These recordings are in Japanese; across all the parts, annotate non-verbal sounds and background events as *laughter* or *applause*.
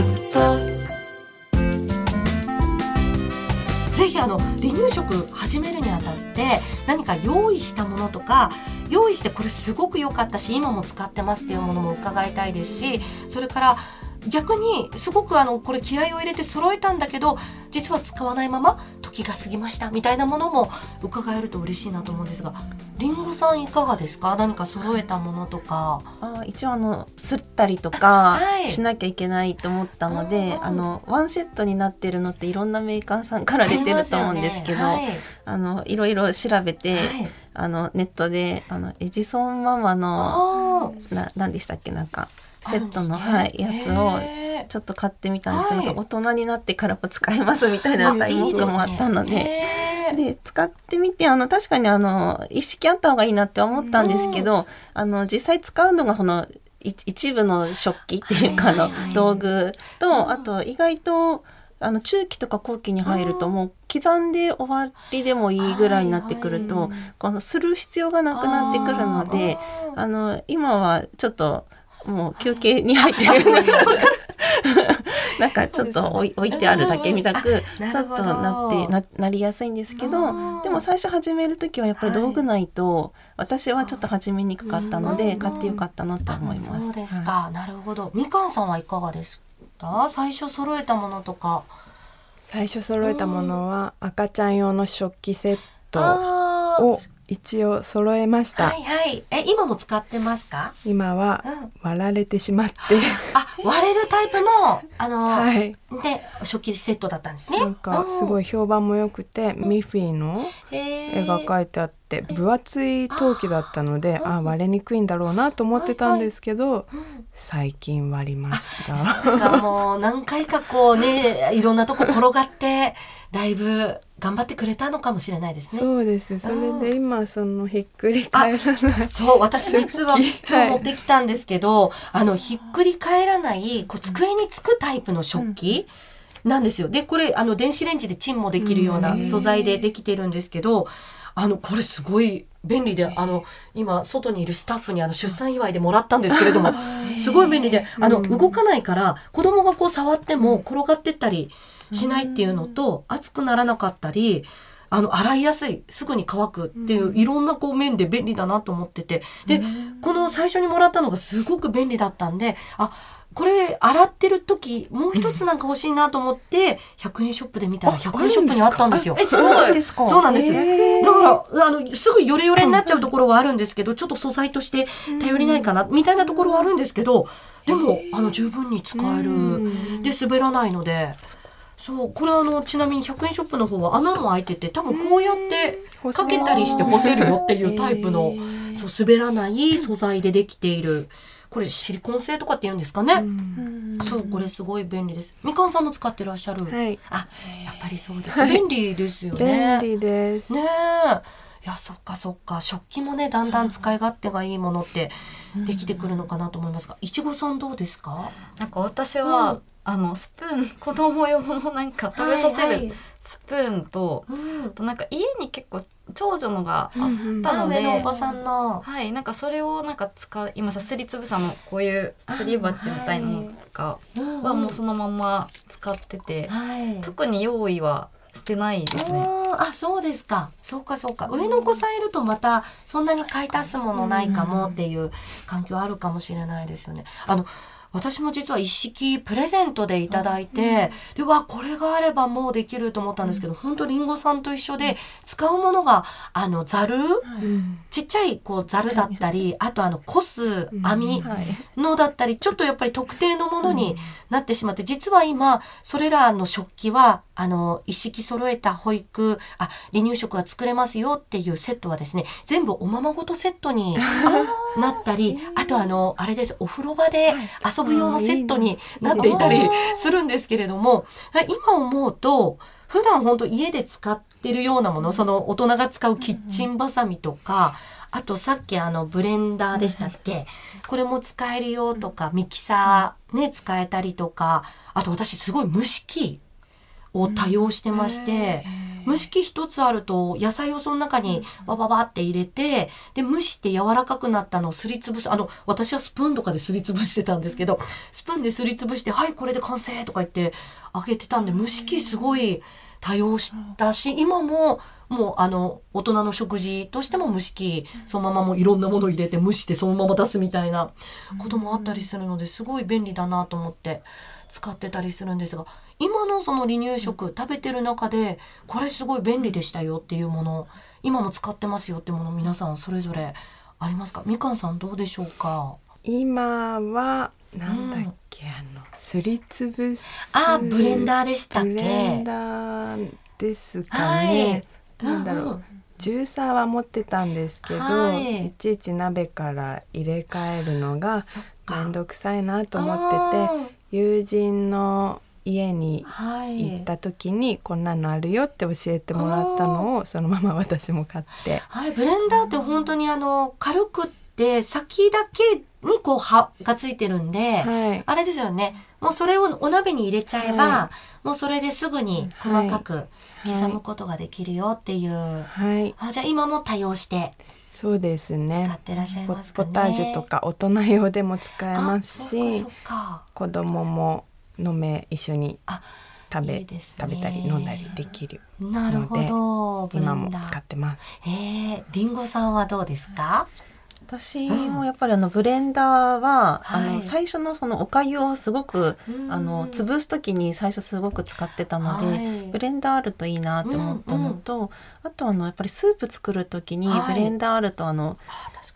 スト。ぜひあの離乳食始めるにあたって何か用意したものとか用意してこれすごく良かったし今も使ってますっていうものも伺いたいですしそれから逆にすごくあのこれ気合を入れて揃えたんだけど実は使わないまま時が過ぎましたみたいなものも伺えると嬉しいなと思うんですがりんごさんいかがですか？何か揃えたものとか。あ一応あのすったりとかはい。しなきゃいけないと思ったので、うんあのワンセットになってるのっていろんなメーカーさんから出てると思うんですけどありますよね。あのいろいろ調べて、はい。はいあのネットであのエジソンママのな何でしたっけ？なんかセットの、はい、やつをちょっと買ってみたんです、はい。大人になってからも使えますみたいな題目もあったので。で使ってみてあの確かにあの意識あった方がいいなって思ったんですけど、あの実際使うのがこのい一部の食器っていうかあの、道具と、うん。あと意外とあの中期とか後期に入るともう刻んで終わりでもいいぐらいになってくると、このする必要がなくなってくるのであの今はちょっともう休憩に入ってるのでなんかちょっと置い置いてあるだけみたくうんちょっとなってななりやすいんですけどうんでも最初始める時はやっぱり道具ないと私はちょっと始めにくかったのうん。で買ってよかったなと思います。そうですはか、なるほど。みかんさんはいかがですか？最初揃えたものとか。最初揃えたものは赤ちゃん用の食器セットを一応揃えました、はいはい。え、今も使ってますか？今はうん割られてしまってあ、割れるタイプの、あの、はいで、食器セットだったんですね。なんかすごい。い評判も良くてミッフィーの絵絵が描いてあって分厚い陶器だったのであ割れにくいんだろうなと思ってたんですけど最近割りましたなんかもう何回かこうね、いろんなとこ転がって、だいぶ頑張ってくれたのかもしれないですね。そうです。それで今そのひっくり返らない。そう、私実は今日持ってきたんですけど、あの、ひっくり返らない、こう、机につくタイプの食器なんですよ。で、これ、あの、電子レンジでチンもできるような素材でできてるんですけど、あの、これすごい便利で、あの、今、外にいるスタッフにあの、出産祝いでもらったんですけれども、すごい便利で、あの、動かないから、子供がこう触っても転がってったりしないっていうのと、熱くならなかったり、あの、洗いやすい、すぐに乾くっていう、いろんなこう面で便利だなと思ってて。で、この最初にもらったのがすごく便利だったんで、あ、これ洗ってる時、もう一つなんか欲しいなと思って、100円ショップで見たら100円ショップにあったんですよ。えそうなんですか？そうなんです。だから、あの、すぐヨレヨレになっちゃうところはあるんですけど、ちょっと素材として頼りないかな、みたいなところはあるんですけど、でも、あの、十分に使える。で、滑らないので。そう、これあの、ちなみに100円ショップの方は穴も開いてて、多分こうやってかけたりして干せるよっていうタイプの、そう、滑らない素材でできている。これシリコン製とかって言うんですかね？そう、これすごい便利です。みかんさんも使ってらっしゃる。はいあ、やっぱりそうです。便利ですよね。便利です、ねえ。いや、そっかそっか。食器もね、だんだん使い勝手がいいものってできてくるのかなと思いますが、いちごさんどうですか？なんか私は、うんあのスプーン子供用のなんか食べさせるスプーンと、うんあ。となんか家に結構長女のがあったあ、ので、上のおばさんの。はいなんかそれをなんか使う今さすりつぶさのこういうすり鉢みたいなのとかはもうそのまま使ってて、はい。特に用意はしてないですね。うんあ、そうですか。そうかそうか。上のお子さんいるとまたそんなに買い足すものないかもっていう環境あるかもしれないですよね。あの、私も実は一式プレゼントでいただいて、で、わ、これがあればもうできると思ったんですけど、本当リンゴさんと一緒で使うものが、あの、ザル、うんちっちゃいこうザルだったり、あとあの、コス、網はい。のだったり、ちょっとやっぱり特定のものになってしまって、実は今、それらの食器は、あの、一式揃えた保育、あ、離乳食が作れますよっていうセットはですね、全部おままごとセットに *laughs* なったり、あとあの、あれです、お風呂場で遊ぶ用のセットになっていたりするんですけれども、今思うと、普段本当家で使ってるようなもの、その大人が使うキッチンバサミとか、あとさっきあのブレンダーでしたっけ？これも使えるよとか、ミキサーね、使えたりとか、あと私すごい蒸し器を多用してまして、蒸し器一つあると野菜をその中にバババって入れてで蒸して柔らかくなったのをすりつぶす。あの私はスプーンとかですりつぶしてたんですけどスプーンですりつぶして「はいこれで完成」とか言ってあげてたんで蒸し器すごい多用したし今ももうあの大人の食事としても蒸し器そのままもういろんなもの入れて蒸してそのまま出すみたいなこともあったりするのですごい便利だなと思って使ってたりするんですが今のその離乳食食べてる中でこれすごい便利でしたよっていうもの今も使ってますよってもの皆さんそれぞれありますか？みかんさんどうでしょうか？今はなんだっけ、あのすりつぶすあブレンダーでしたっけ？ブレンダーですかはい。ね、なんだろう、うんうん。ジューサーは持ってたんですけど、はい。い、ちいち鍋から入れ替えるのがそっか。めんどくさいなと思ってて友人の家にはい。行った時にこんなのあるよって教えてもらったのをそのまま私も買って。はい、ブレンダーって本当にあの軽くって先だけにこう刃がついてるんで、はい。あれですよね。もうそれをお鍋に入れちゃえば、はもうそれですぐに細かく刻むことができるよっていう、はい。あじゃあ今も多用してそうです使っねてらっしゃいポますかね。ポタージュとか大人用でも使えますし子供も飲め一緒にあ食べね。食べたり飲んだりできるなるほど。ブレ今も使ってます。えー、リンゴさんはどうですか、私もやっぱりあのブレンダーは、はい。あの最初のそのお粥をすごくうん。あの潰す時に最初すごく使ってたので、はい。ブレンダーあるといいなって思ったのと、あとあのやっぱりスープ作る時にはい。ブレンダーあるとあの、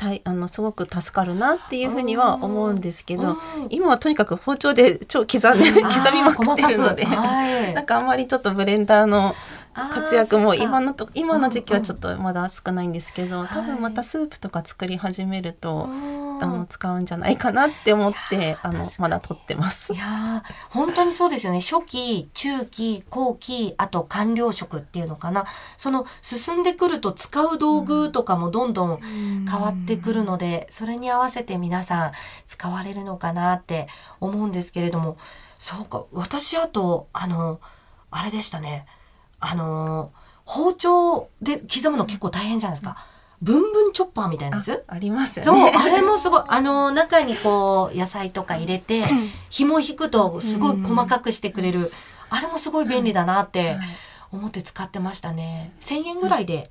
たいあのすごく助かるなっていうふうには思うんですけど、うん。今はとにかく包丁で超刻ん。で *laughs* 刻みまくってるので、*laughs* なんかあんまりちょっとブレンダーの活躍も今のと今の時期はちょっとまだ少ないんですけど、ん多分またスープとか作り始めると、うんあの使うんじゃないかなって思ってあのまだ取ってます。い。やー本当にそうですよね。初期中期後期あと完了食っていうのかな。その進んでくると使う道具とかもどんどん。変わってくるので、それに合わせて皆さん使われるのかなって思うんですけれども。そうか私あとあのあれでしたねあの包丁で刻むの結構大変じゃないですか。ブンブンチョッパーみたいなやつ？ありますよそう、ね。あれもすごい、あの、中にこう、野菜とか入れて、紐引くとすごい細かくしてくれる、あれもすごい便利だなって思って使ってましたね。1000円ぐらいで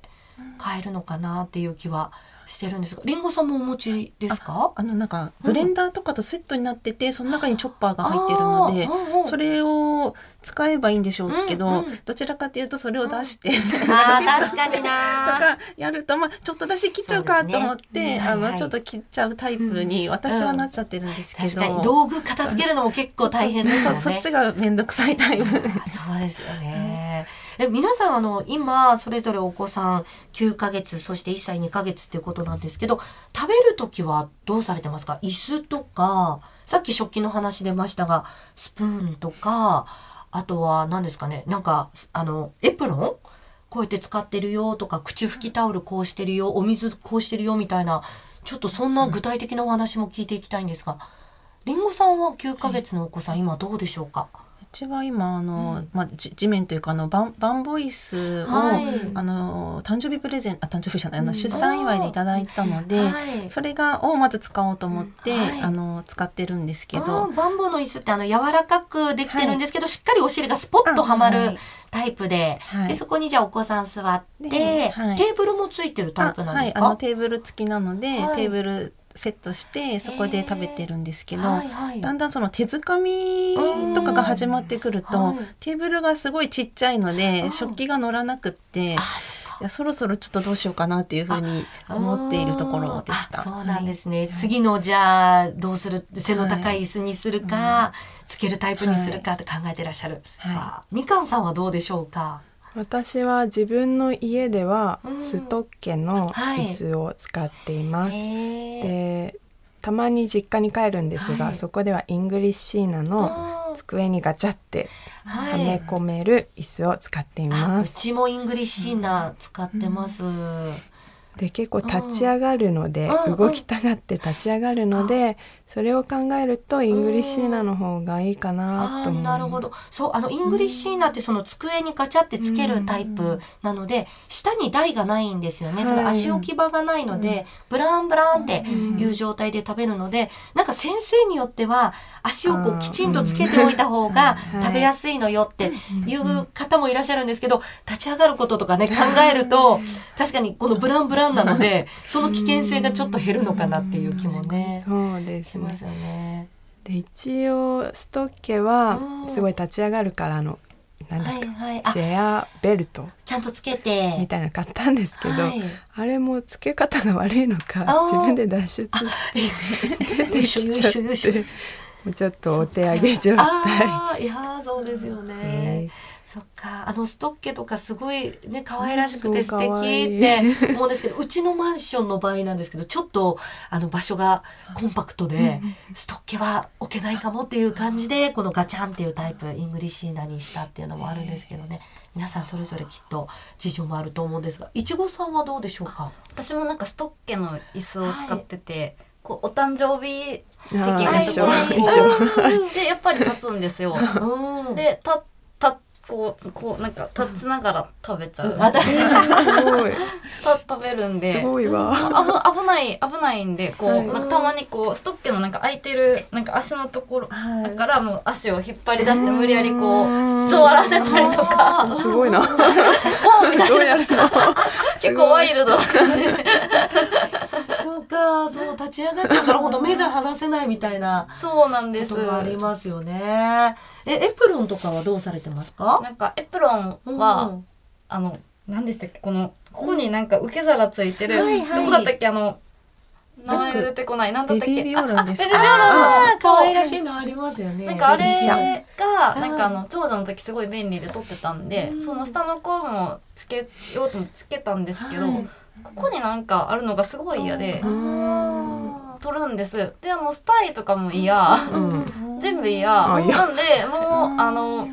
買えるのかなっていう気はしてるんですが、りんごさんもお持ちですか？あのなんかブレンダーとかとセットになってて、その中にチョッパーが入ってるのであーうんうん。それを使えばいいんでしょうけど、うんうん。どちらかというとそれを出して、あーなんか確かにとなかやるとまあちょっとだし切っちゃうかと思って、ね。あのちょっと切っちゃうタイプに私はなっちゃってるんですけど、道具片付けるのも結構大変ですよね。そっちが面倒くさいタイプ。そうですよね。え皆さんあの今それぞれお子さん9ヶ月そして1歳2ヶ月っていうことなんですけど食べる時はどうされてますか？椅子とかさっき食器の話出ましたがスプーンとかあとは何ですかね？なんかあのエプロン？こうやって使ってるよとか口拭きタオルこうしてるよお水こうしてるよみたいなちょっとそんな具体的なお話も聞いていきたいんですがりんごさんは9ヶ月のお子さん今どうでしょうか？うちは今あの、うん。まあ、じ地面というかあのバンバンボイスを、はい。あの誕生日プレゼンあ誕生日じゃないあのうん。出産祝いでいただいたので、はい。それがをまず使おうと思って、はい。あの使ってるんですけあどーバンボーの椅子ってあの柔らかくできてるんですけど、しっかりお尻がスポッとはまるタイプで,、はい。でそこにじゃあお子さん座って、ではい。テーブルもついてるタイプなんですか、あはい、あのテーブル付きなので、はい。テーブルセットしてそこで食べてるんですけど、はいはい。だんだんその手づかみとかが始まってくると、はいテーブルがすごいちっちゃいので、うん食器が乗らなくって。いやそろそろちょっとどうしようかなっていうふうに思っているところでした。あそうなんですね、はい。次のじゃあどうする背の高い椅子にするか、つけるタイプにするかって考えてらっしゃる、はい。あみかんさんはどうでしょうか？私は自分の家ではうん。ストッケのはい。椅子を使っています。へー。でたまに実家に帰るんですが、はい。そこではイングリッシーナの机にガチャってははめ込める椅子を使っています。ちもイングリッシーナ使ってます、で結構立ち上がるので、うん動きたがって立ち上がるので、それを考えるとイングリッシーナの方がいいかなと思う。なるほど。そう、あの、イングリッシーナってその机にガチャってつけるタイプなので、下に台がないんですよね。その足置き場がないので、ブランブランっていう状態で食べるので、なんか先生によっては、足をこうきちんとつけておいた方がうん。食べやすいのよっていう方もいらっしゃるんですけど、立ち上がることとかね、考えると、確かにこのブランブランなので、その危険性がちょっと減るのかなっていう気もね、そうですねしますよね。で一応ストッケはうんすごい立ち上がるからあの何ですか、はいはい。あ。チェアベルトちゃんとつけて。みたいなの買ったんですけど、はい。あれも付け方が悪いのか自分で脱出して出てきちゃってもうちょっとお手上げ状態。いやーそうですよね、そっか。あのストッケとかすごいね可愛らしくて素敵いって思うんですけどうちのマンションの場合なんですけどちょっとあの場所がコンパクトでストッケは置けないかもっていう感じでこのガチャンっていうタイプイングリッシーナにしたっていうのもあるんですけどね。皆さんそれぞれきっと事情もあると思うんですがいちごさんはどうでしょうか？私もなんかストッケの椅子を使ってて、こうお誕生日席あーみたいなところにでやっぱり立つんですよ。うん。でたたこうこうなんか立ちながら食べちゃう。すごい。*laughs* た食べるんで。すごいわ。あぶ危ない危ないんでこう、はい。なんかたまにこうストッケのなんか空いてるなんか足のところはい。からもう足を引っ張り出して無理やりこううん座らせたりとか。すごいな。*laughs* みたいな。どうやるの？*laughs* 結構ワイルドな感じそうか、そう、立ち上がっちゃうから、ほんと目が離せないみたいなそうなんです。ことがありますよね。え、エプロンとかはどうされてますか？なんかエプロンは、うんあの何でしたっけ？このここになんか受け皿ついてる、はいはい。どこだったっけ？あの名前が出てこない。なんだったっけ？ベビービオランですあベビービオあ可愛らしいのありますよね。なんかあれがうんなんかあの長女の時すごい便利で撮ってたんで、その下の子もつけようと思ってつけたんですけど、はい。ここになんかあるのがすごい嫌であ撮るんです。であのスタイとかも嫌、うん。全部嫌。なんでもうあの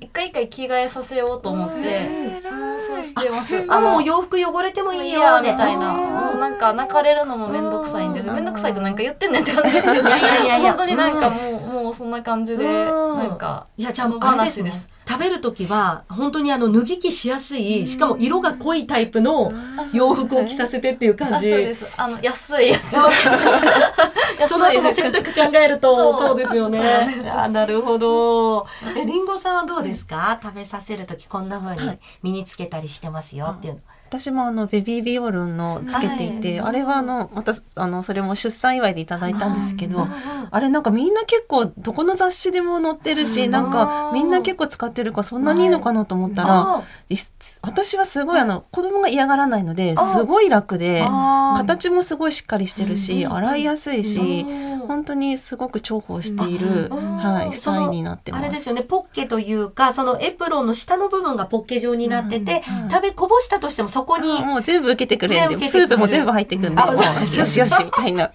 一回一回着替えさせようと思ってそうしてます。ーあ、もう洋服汚れてもいいよで。みたいな。もうなんか泣かれるのもめんどくさいんでうん。めんどくさいってなんか言ってんねんって感じですけどいやいやいやいや。本当になんかもうそんな感じでうん。なんかいや、じゃ野あ、あれですね。食べるときは、本当にあの、脱ぎ着しやすい、しかも色が濃いタイプの洋服を着させてっていう感じ。あそうです。あの安いやつ *laughs* その後の選択考えると、そう。ですよね。あなるほど。え、りんごさんはどうですか？食べさせるときこんな風にはい。身につけたりしてますよっていうの。私もあのベビービオルンのつけていて、はいあれはあのまたあのそれも出産祝いでいただいたんですけど、うん。あれなんかみんな結構どこの雑誌でも載ってるし、うん。なんかみんな結構使ってるからそんなにいいのかなと思ったら、あい私はすごいあの子供が嫌がらないのであすごい楽で形もすごいしっかりしてるし、うん洗いやすいし、うん。本当にすごく重宝している、うん。はい、スタイルになってます。あれですよね、ポッケというか、そのエプロンの下の部分がポッケ状になってて、うん。食べこぼしたとしてもそこに、もう全部受けてくれるんで、スープも全部入ってくんで、よしよしみたいな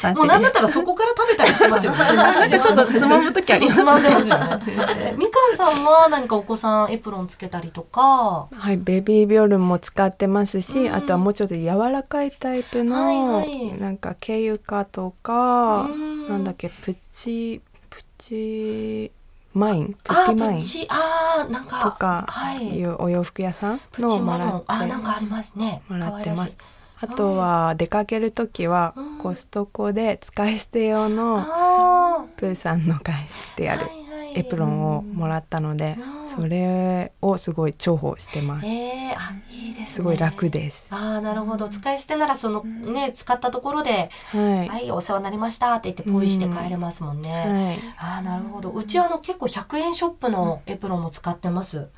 感じもうなんだです。ったらそこから食べたりしてますよね。なんかちょっとつまむ時ありますつまんでますよね。えみかんさんは何かお子さんエプロンつけたりとか、はい、ベビービオルンも使ってますし、あとはもうちょっと柔らかいタイプの、はいはい。なんかケユカとか、うん。なんだっけプチプチマインプあー、ティマイン。あー、なんか、とかはい。い。うお洋服屋さんプのをもらっ、あー、なんかありますもらってます。あとは出かける時はうん。コストコで使い捨て用のあプーさんの書いてーあるエプロンをもらったのでうんそれをすごい重宝してます。えー、あ、いいですね。すごい楽です。ああ、なるほど。使い捨てならそのね、使ったところで、はい。はい、お世話になりましたって言ってポイして帰れますもんね。はい。ああ、なるほど。うちはあの結構100円ショップのエプロンも使ってます。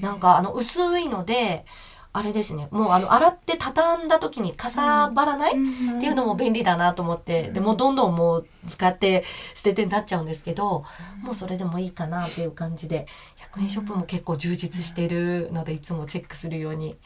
なんかあの薄いので、あれですね。もうあの洗って畳んだ時にかさばらない、っていうのも便利だなと思って、でもうどんどんもう使って捨ててになっちゃうんですけど、もうそれでもいいかなっていう感じで、100円ショップも結構充実してるので、いつもチェックするように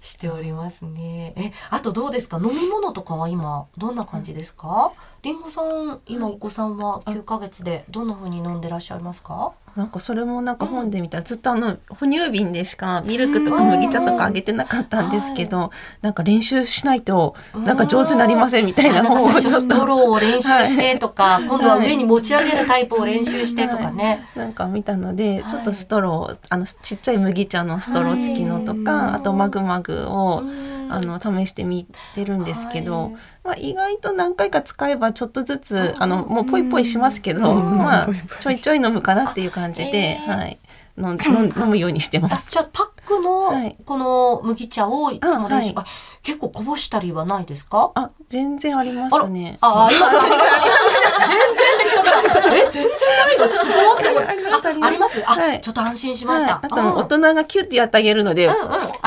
しておりますね。え、あとどうですか？飲み物とかは今、どんな感じですか？りんごさん、今お子さんは9ヶ月でどんな風に飲んでらっしゃいますか？なんかそれもなんか本で見たらずっとあの哺乳瓶でしかミルクとか麦茶とかあげてなかったんですけど、なんか練習しないとなんか上手になりませんみたいな本をちょっと。ローを練習してとか、今度は上に持ち上げるタイプを練習してとかね。なんか見たので、はい。ちょっとストローあのちっちゃい麦茶のストロー付きのとか、あとマグマグをあの試してみてるんですけど、はいまあ、意外と何回か使えばちょっとずつあのもうポイポイしますけど、うんまあちょいちょい飲むかなっていう感じで、あえーはい、飲ん飲飲むようにしてまあす。じゃあパックのはいこの麦茶をいつも練習、ああ結構こぼしたりはないですか？あ全然ありますね。あ、あります。*laughs* 全然適当だ。え、全然ないの？すごいって思ってありますああります？あ、はいちょっと安心しました。はい、あと大人がキュッてやってあげるので、うんうん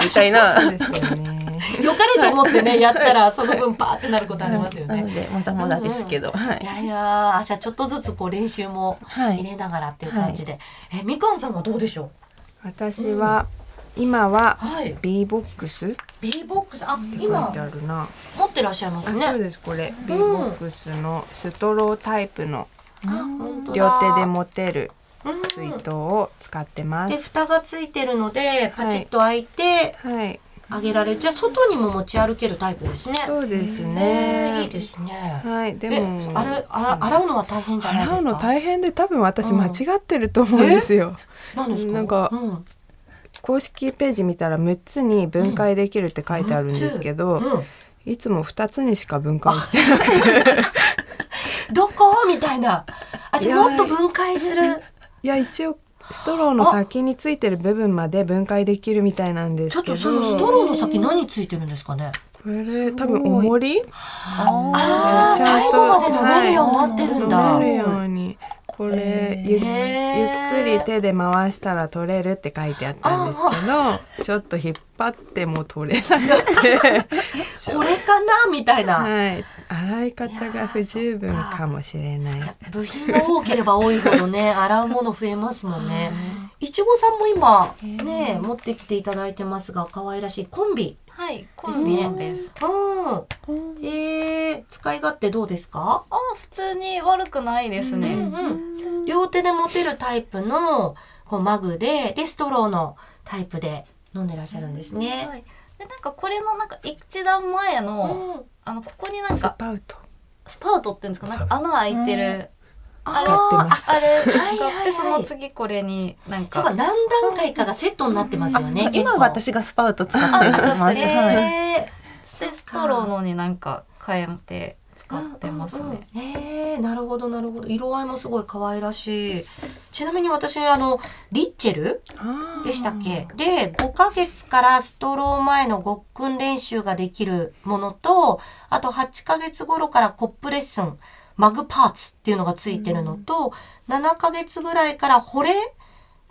みたいな。そうですよね。*laughs* 良かれと思ってね、やったらその分パーってなることありますよね。なのでまだまだですけど、はい。いやいやあじゃあちょっとずつこう練習もはい。入れながらっていう感じで、えみかんさんはどうでしょ私は、今はうはい。B ボックス？B ボックス？あ今てあるな。持ってらっしゃいますあ、そうねです。これ。B ボックスのストロータイプのあ本当だ。両手で持てるうん。水筒を使ってま。です蓋がついてるのでパチッと開いてはい。あげられる、じゃあ外にも持ち歩けるタイプですね。そうですね。いいね。ですね。はい。でえもあれあ洗うのは大変じゃないですか？洗うの大変で多分私間違ってると思うんですよ。なんですか？なんかうん。公式ページ見たら6つに分解できるって書いてあるんですけど、うん。いつも2つにしか分解してなくて。*laughs* どこ？みたいな。あじゃもっと分解する。いや一応ストローの先についてる部分まで分解できるみたいなんですけど。ちょっとそのストローの先何ついてるんですかね？これ多分重り？ああ最後まで飲めるようになってるんだ、飲めるようにこれゆゆっくり手で回したら取れるって書いてあったんですけどちょっと引っ張っても取れなくて。*laughs* これかな？みたいな、はい洗い方が不十分か。もしれない。部品が多ければ多いほどね *laughs* 洗うもの増えますもんね。い。ちごさんも今ね持ってきていただいてますが可愛らしい。コンビ。はい、コンビです。うん。えー、使い勝手どうですか？あ、普通に悪くないですね。うん両手で持てるタイプのこうマグででストローのタイプで飲んでらっしゃるんですね、はい。で、なんかこれのなんか一段前の、あの、ここになんスか、パウト。スパウトっていうんですか、なんか穴開いてる、あ使ってました。あれ使って、その次これになんか、何段階かがセットになってますよね。今は私がスパウト使ってます。あはい。えでストローのになんか変えて使ってますね。えー、なるほどなるほど。色合いもすごい可愛らしい。ちなみに私あのリッチェルでしたっけ？で5ヶ月からストロー前のごっくん練習ができるものとあと8ヶ月頃からコップレッスンマグパーツっていうのがついてるのと、7ヶ月ぐらいから保冷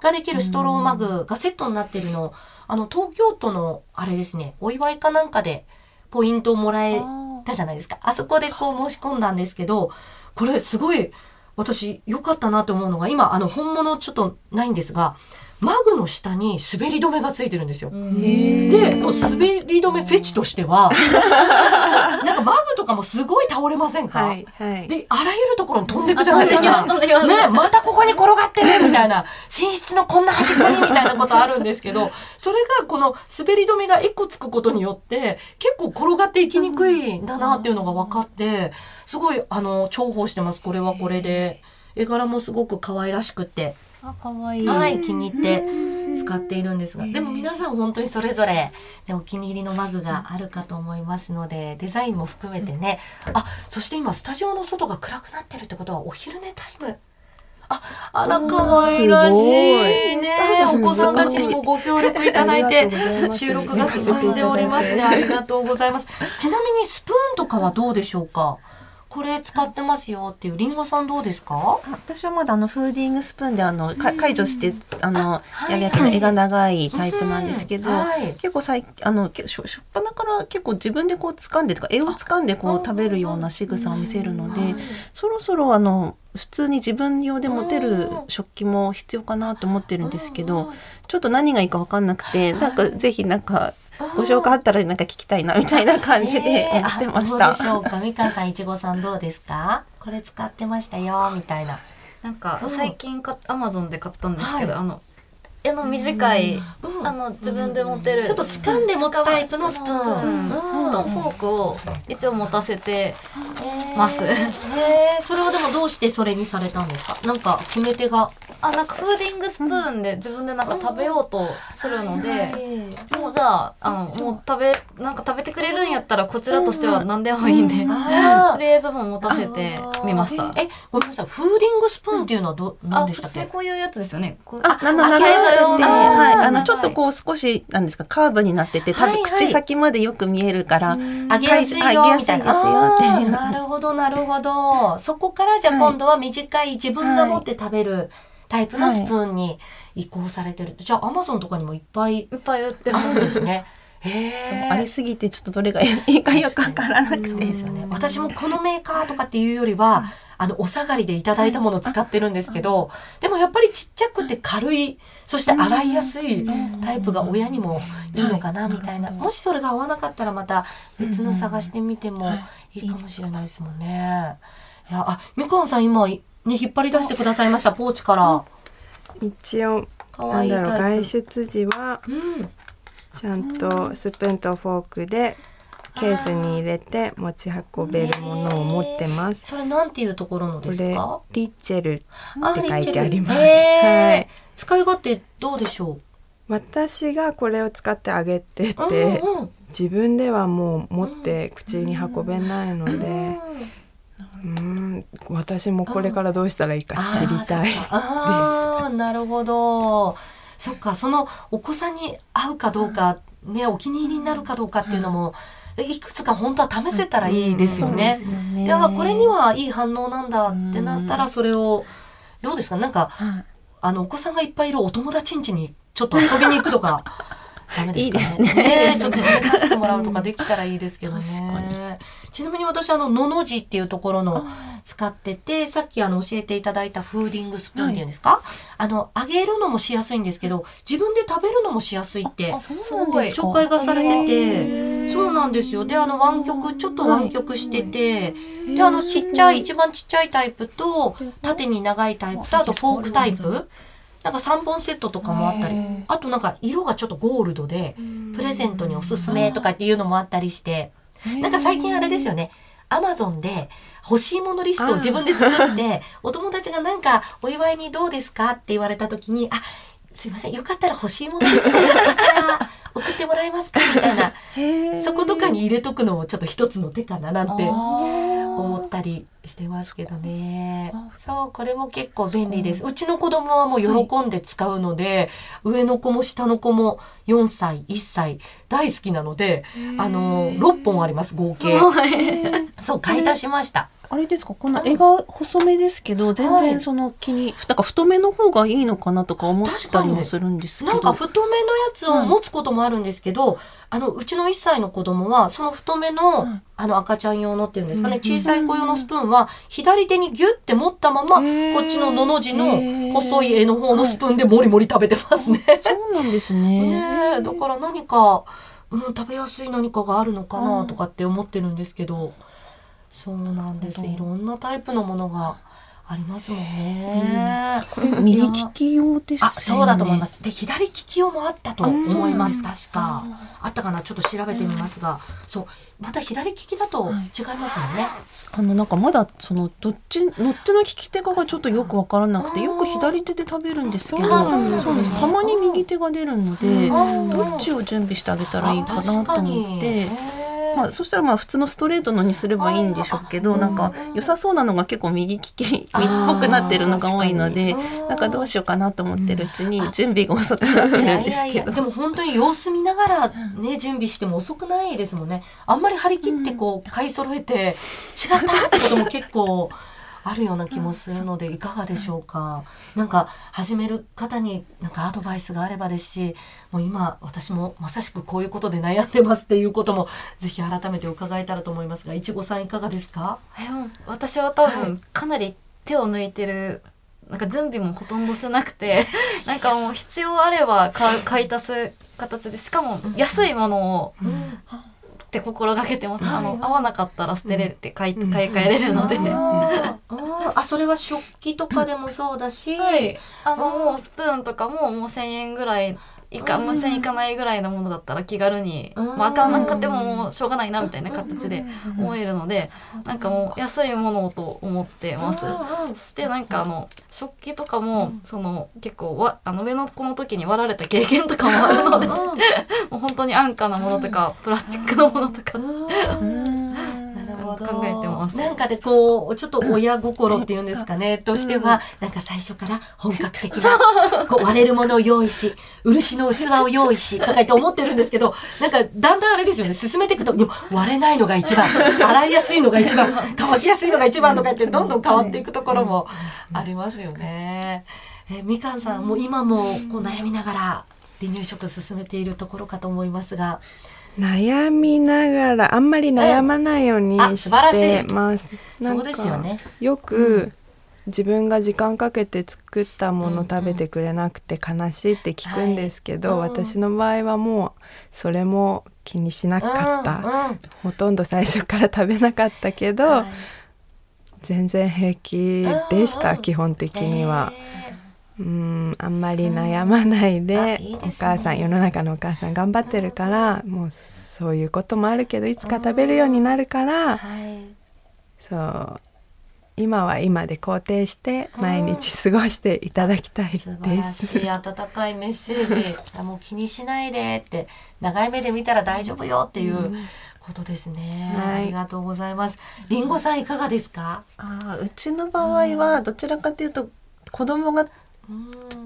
ができるストローマグがセットになってるの。あの東京都のあれですね。お祝いかなんかでポイントをもらえたじゃないですか。あそこでこう申し込んだんですけどこれすごい私良かったなと思うのが今あの本物ちょっとないんですがマグの下に滑り止めがついてるんですよ。で、もう滑り止めフェチとしては、*laughs* なんかマグとかもすごい倒れませんか、はいはいで、あらゆるところに飛んでいくじゃないですか。ね、またここに転がってるみたいな、寝室のこんな端っこにみたいなことあるんですけど、*laughs* それがこの滑り止めが1個つくことによって、結構転がっていきにくいんだなっていうのが分かって、すごい、あの、重宝してます。これはこれで。絵柄もすごく可愛らしくて、あ、かわいい。はい、気に入って使っているんですが、でも皆さん本当にそれぞれ、ね、お気に入りのマグがあるかと思いますので、デザインも含めてね、あ、そして今スタジオの外が暗くなってるってことはお昼寝タイム。あ、あら、可愛らしいね。お子さんたちにもご協力いただいて、収録が進んでおりますね。ありがとうございます。ちなみにスプーンとかはどうでしょうか？これ使ってますよっていう、りんごさんどうですか？私はまだあのフーディングスプーンであのか解除してあのはい。やるやつの絵が長いタイプなんですけど、結構最あのしょっぱなから結構自分でこう掴んでとか絵を掴んでこう食べるような仕草を見せるので、そろそろあの普通に自分用で持てる食器も必要かなと思ってるんですけど、ちょっと何がいいか分かんなくてなんかぜひなんかご紹介あったらなんか聞きたいなみたいな感じで思ってました。えーあどうでしょうか。みかんさんいちごさんどうですか？これ使ってましたよみたいな。なんかうん。最近かアマゾンで買ったんですけど、はい。あの絵の短い、うんあの自分で持てる、ちょっと掴んで持つタイプのスプーン。うん。とフォークを一応持たせてますへえそれはでもどうしてそれにされたん。ですかなん。か決め手が。あなんかフーディングスプーンで自分でなんか食べようとするので、もうじゃああのもう食べなんか食べてくれるんやったらこちらとしては何でもいいんで、*laughs* あとりあえずもう持たせてみました。え、ごめんなさい。フーディングスプーンっていうのはど、あ普何でしたっけ？こういうやつですよね。あ、なななあなってて、あはい、あの、はい。ちょっとこう少し、なんですか、カーブになってて、多分はい。はい口先までよく見えるから、上げやすいよ、はいみたいな。なるほど、なるほど。そこからじゃあ今度は短い自分が持って食べるタイプのスプーンに移行されてる。じゃあアマゾンとかにもいっぱいいっぱい売って。るんですね。ありすぎてちょっとどれがいいかよくわからなくて。そうですよね。私もこのメーカーとかっていうよりは、あの、お下がりでいただいたものを使ってるんですけど、でもやっぱりちっちゃくて軽い、そして洗いやすいタイプが親にもいいのかな、みたいな。もしそれが合わなかったらまた別の探してみてもいいかもしれないですもんね。いや、あ、みかんさん今、ね、引っ張り出してくださいました、ポーチから。一応なんだろう外出時はうん。ちゃんとスプーンとフォークでケースに入れて持ち運べるものを持ってます。それなんていうところのですか？リッチェルってあ書いてあります。はい。使い勝手どうでしょ私がこれを使ってあげてうて、自分ではもう持って口に運べないので、うーん私もこれからどうしたらいいか知りたいです。あーなるほど。そっか、そのお子さんに合うかどうか、ね、お気に入りになるかどうかっていうのも、いくつか本当は試せたらいいですよね。で、あ、これにはいい反応なんだってなったら、それを、どうですか？なんか、はいあの、お子さんがいっぱいいるお友達ん家にちょっと遊びに行くとか、ダメですかいいですね。*laughs* ちょっと食べさせてもらうとかできたらいいですけどね。ちなみに私、あの、のの字っていうところの使ってて、さっきあの、教えていただいたフーディングスプーンっていうんですか、あの、揚げるのもしやすいんですけど、自分で食べるのもしやすいって、そうなんですか。紹介がされてへて、ーそうなんですよ。で、あの、湾曲、ちょっと湾曲してて、で、あの、ちっちゃい、一番ちっちゃいタイプと、縦に長いタイプと、あとフォークタイプ。なんか3本セットとかもあったり、あとなんか色がちょっとゴールドで、プレゼントにおすすめとかっていうのもあったりして、なんか最近あれですよね。アマゾンで欲しいものリストを自分で作って、お友達がなんかお祝いにどうですかって言われた時に、あ、すいません、よかったら欲しいものリスト送ってもらえますかみたいな、*laughs* そことかに入れとくのもちょっと一つの手かななんて思ったりしてますけどね。そう、これも結構便利です。うちの子供はもう喜んで使うので、上の子も下の子も4歳、1歳大好きなので、あの、6本あります、合計。そう、買い足しました。あれですか？この絵が細めですけど、全然その気に、なんか太めの方がいいのかなとか思ったりもするんですけど。なんか太めのやつを持つこともあるんですけど、あの、うちの1歳の子供は、その太めの、うんあの赤ちゃん用のっていうんですかね、小さい子用のスプーンは、左手にギュッて持ったまま、こっちののの字の細い絵の方のスプーンでもりもり食べてますね。そうなんですね。*laughs* ねえ、だから何か、うん、食べやすい何かがあるのかなとかって思ってるんですけど、そうなんです。いろんなタイプのものがありますもんね。右利き用ですあ、よね。そうだと思います。で、左利き用もあったと思います。確か。あったかな？ちょっと調べてみますが、そう。また左利きだと違いますもんね。あのなんかまだそのどっちどっちの利き手かがちょっとよくわからなくて、うんよく左手で食べるんですけど、たまに右手が出るので、うんどっちを準備してあげたらいいかなと思にって。まあ、そしたらまあ普通のストレートのにすればいいんでしょうけど、うん。なんか良さそうなのが結構右利きっぽくなってるのが多いのでなんかどうしようかなと思ってるうちに準備が遅くなってるんですけどでも本当に様子見ながらね、準備しても遅くないですもんね。あんまり張り切ってこう、買い揃えて、違ったってことも結構あるような気もするので、いかがでしょうか？なんか、始める方になんかアドバイスがあればですし、もう今、私もまさしくこういうことで悩んでますっていうことも、ぜひ改めて伺えたらと思いますが、いちごさんいかがですか？私は多分かなり手を抜いてるなんか準備もほとんどしてなくて *laughs* なんかもう必要あれば買い足す形でしかも安いものをっって心がけてます。あの、合わなかったら捨てれるって買い、買い替えれるので。ああそれは食器とかでもそうだし、はい。あの、もうスプーンとかももう1000円ぐらい、いか、もう1000円いかないぐらいのものだったら気軽に、うん。まあ、あかんなくてももうしょうがないなみたいな形で思えるので、なんかもう安いものと思ってます。そしてなんかあの、食器とかも、その結構わ、あの上の子の時に割られた経験とかもあるので、もう本当に安価なものとか、プラスチックのものとか、なるほど。考えてます。なんかでこうちょっと親心っていうんですかねとしては、なんか最初から本格的なこう割れるものを用意し漆の器を用意しとか言って思ってるんですけどなんかだんだんあれですよね進めていくと割れないのが一番洗いやすいのが一番乾きやすいのが一番とか言ってどんどん変わっていくところもありますよね。えみかんさんもう今もこう悩みながら離乳食進めているところかと思いますが。悩みながらあんまり悩まないようにしてます。なんそうかですよね。よく、自分が時間かけて作ったもの食べてくれなくて悲しいって聞くんですけど、私の場合はもうそれも気にしなかった、うんうん。ほとんど最初から食べなかったけど、はい。全然平気でした、うんうん。基本的には。へうんあんまり悩まないで,、あいいですね。お母さん世の中のお母さん頑張ってるから、もうそういうこともあるけどいつか食べるようになるから、ーはい。そう今は今で肯定して毎日過ごしていただきたい素晴です。らしい温かいメッセージ。*laughs* あもう気にしないでって長い目で見たら大丈夫よっていうことですね、はい。ありがとうございます。りんごさんいかがですか？あーうちの場合はどちらかというと子供が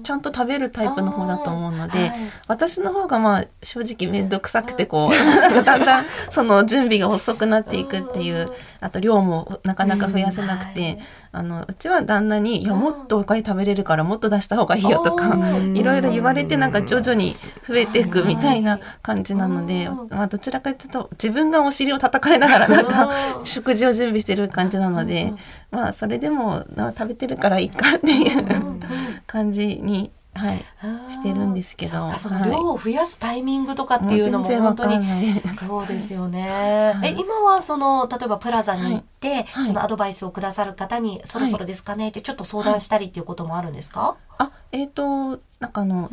ちゃんと食べるタイプの方だと思うので、はい。私の方がまあ正直面倒くさくてこうだんだんその準備が遅くなっていくっていうあと量もなかなか増やせなくて、あのうちは旦那に「いやもっとおかゆ食べれるからもっと出した方がいいよ」とかうんいろいろ言われてなんか徐々に増えていくみたいな感じなので、うん。まあ、どちらかというと自分がお尻を叩かれながらなんかうん。食事を準備してる感じなので、まあそれでもな食べてるからいいかっていう感じに、はい、してるんですけど。そのはい。量を増やすタイミングとかっていうのも本当に。そうですよね。はい。え今はその例えばプラザに行って、はい。そのアドバイスをくださる方にそろそろですかねってちょっと相談したりっていうこともあるんですか？あ、えっ、となんかあの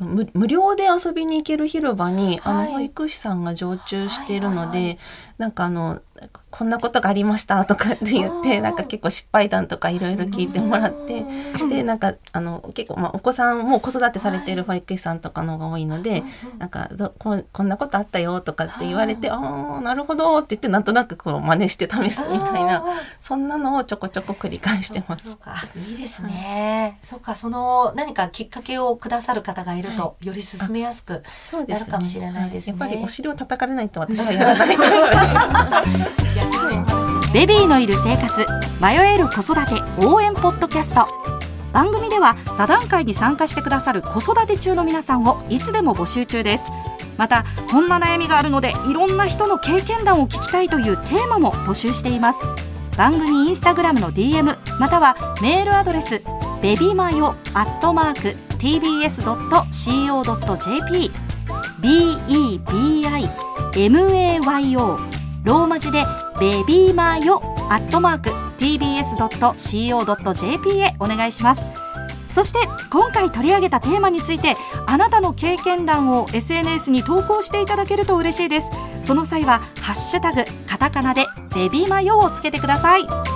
無無料で遊びに行ける広場に、あはい。の保育士さんが常駐しているので、なんかあのこんなことがありましたとかって言っうんてなんか結構失敗談とかいろいろ聞いてもらって、でなんかあの結構まあお子さんも子育てされている保育士さんとかの方が多いので、なんかどこんこんなことあったよとかって言われて、ああなるほどって言ってなんとなくこう真似して試すみたいなそんなのをちょこちょこ繰り返してます。そうかいいですね。そうかその何かきっかけをくださる方がいると、より進めやすく。そうですね。やるかもしれないですねやっぱりお尻を叩かれないと私はやらない。*laughs* *laughs* *laughs* ベビーのいる生活迷える子育て応援ポッドキャスト。番組では座談会に参加してくださる子育て中の皆さんをいつでも募集中です。またこんな悩みがあるのでいろんな人の経験談を聞きたいというテーマも募集しています。番組インスタグラムの DM またはメールアドレスベビマヨアットマーク tbs.co.jp bebimayo ローマ字でベビーマヨアットマーク tbs.co.jp へお願いします。そして今回取り上げたテーマについてあなたの経験談を SNS に投稿していただけると嬉しいです。その際は「ハッシュタグカタカナ」で「ベビーマヨ」をつけてください。